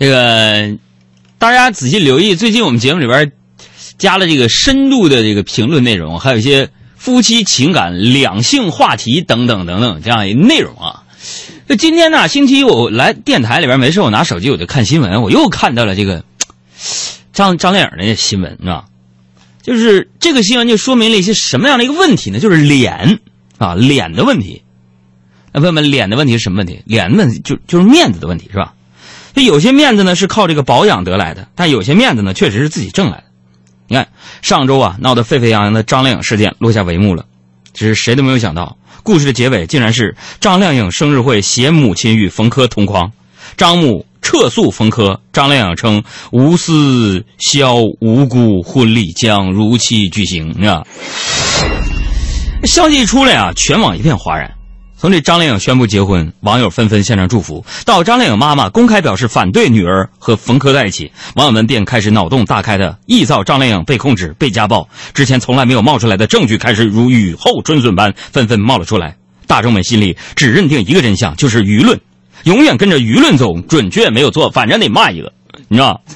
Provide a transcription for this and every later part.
这个大家仔细留意，最近我们节目里边加了这个深度的这个评论内容，还有一些夫妻情感、两性话题等等等等这样一内容啊。那今天呢，星期一我来电台里边没事，我拿手机我就看新闻，我又看到了这个张张靓颖的新闻，是吧？就是这个新闻就说明了一些什么样的一个问题呢？就是脸啊，脸的问题。那问问脸的问题是什么问题？脸的问题就就是面子的问题，是吧？这有些面子呢是靠这个保养得来的，但有些面子呢确实是自己挣来的。你看上周啊闹得沸沸扬扬的张靓颖事件落下帷幕了，只是谁都没有想到，故事的结尾竟然是张靓颖生日会携母亲与冯轲同框，张母撤诉冯轲，张靓颖称无私消无辜，婚礼将如期举行啊。消息一出来啊，全网一片哗然。从这张靓颖宣布结婚，网友纷纷献上祝福；到张靓颖妈妈公开表示反对女儿和冯轲在一起，网友们便开始脑洞大开的臆造张靓颖被控制、被家暴，之前从来没有冒出来的证据开始如雨后春笋般纷纷冒了出来。大众们心里只认定一个真相，就是舆论，永远跟着舆论走，准确没有错，反正得骂一个，你知道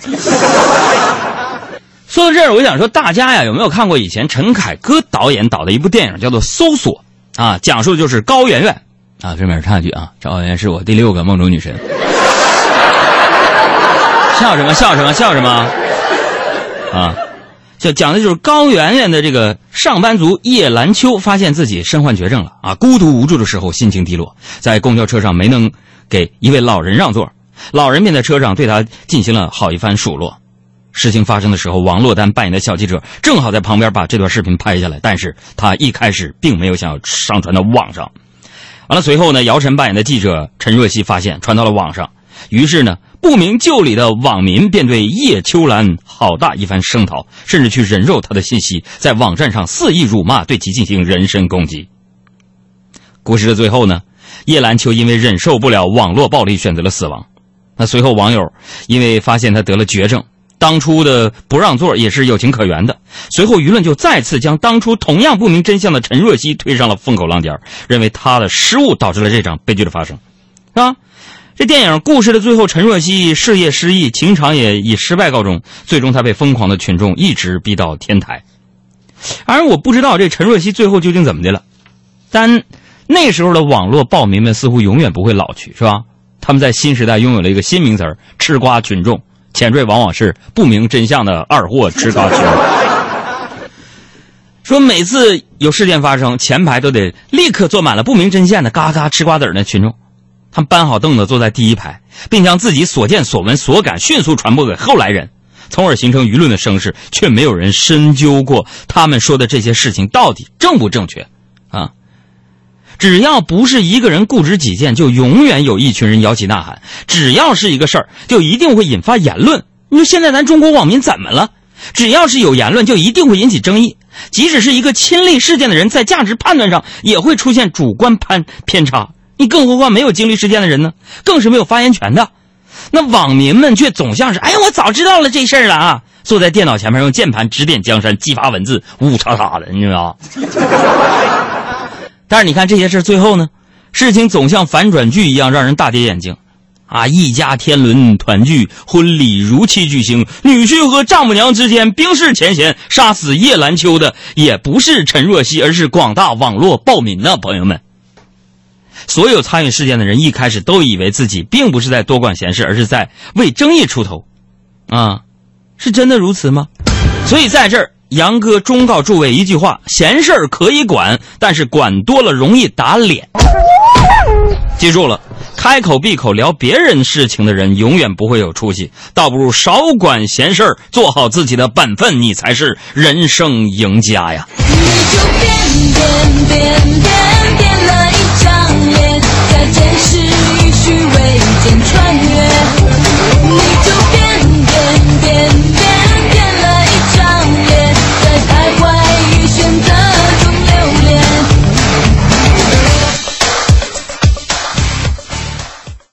说到这儿，我想说，大家呀有没有看过以前陈凯歌导演导的一部电影，叫做《搜索》？啊，讲述的就是高圆圆，啊，这边插一句啊，高圆圆是我第六个梦中女神。笑什么？笑什么？笑什么？啊，就讲的就是高圆圆的这个上班族叶兰秋发现自己身患绝症了啊，孤独无助的时候，心情低落，在公交车上没能给一位老人让座，老人便在车上对他进行了好一番数落。事情发生的时候，王珞丹扮演的小记者正好在旁边把这段视频拍下来，但是他一开始并没有想要上传到网上。完了，随后呢，姚晨扮演的记者陈若曦发现传到了网上，于是呢，不明就里的网民便对叶秋兰好大一番声讨，甚至去人肉她的信息，在网站上肆意辱骂，对其进行人身攻击。故事的最后呢，叶兰秋因为忍受不了网络暴力，选择了死亡。那随后网友因为发现他得了绝症。当初的不让座也是有情可原的。随后舆论就再次将当初同样不明真相的陈若曦推上了风口浪尖，认为她的失误导致了这场悲剧的发生，是吧？这电影故事的最后，陈若曦事业失意，情场也以失败告终，最终她被疯狂的群众一直逼到天台。而我不知道这陈若曦最后究竟怎么的了，但那时候的网络暴民们似乎永远不会老去，是吧？他们在新时代拥有了一个新名词儿——吃瓜群众。前缀往往是不明真相的二货吃瓜群众。说每次有事件发生，前排都得立刻坐满了不明真相的嘎嘎吃瓜子的群众，他们搬好凳子坐在第一排，并将自己所见所闻所感迅速传播给后来人，从而形成舆论的声势，却没有人深究过他们说的这些事情到底正不正确，啊。只要不是一个人固执己见，就永远有一群人摇旗呐喊。只要是一个事儿，就一定会引发言论。你说现在咱中国网民怎么了？只要是有言论，就一定会引起争议。即使是一个亲历事件的人，在价值判断上也会出现主观判偏差。你更何况没有经历事件的人呢？更是没有发言权的。那网民们却总像是：哎，我早知道了这事儿了啊！坐在电脑前面用键盘指点江山，激发文字，呜叉叉的，你知道吗？但是你看这些事最后呢，事情总像反转剧一样让人大跌眼镜，啊，一家天伦团聚，婚礼如期举行，女婿和丈母娘之间冰释前嫌，杀死叶兰秋的也不是陈若曦，而是广大网络暴民呢，朋友们。所有参与事件的人一开始都以为自己并不是在多管闲事，而是在为争议出头，啊，是真的如此吗？所以在这儿。杨哥忠告诸位一句话：闲事儿可以管，但是管多了容易打脸。记住了，开口闭口聊别人事情的人，永远不会有出息。倒不如少管闲事儿，做好自己的本分，你才是人生赢家呀。你就变变变变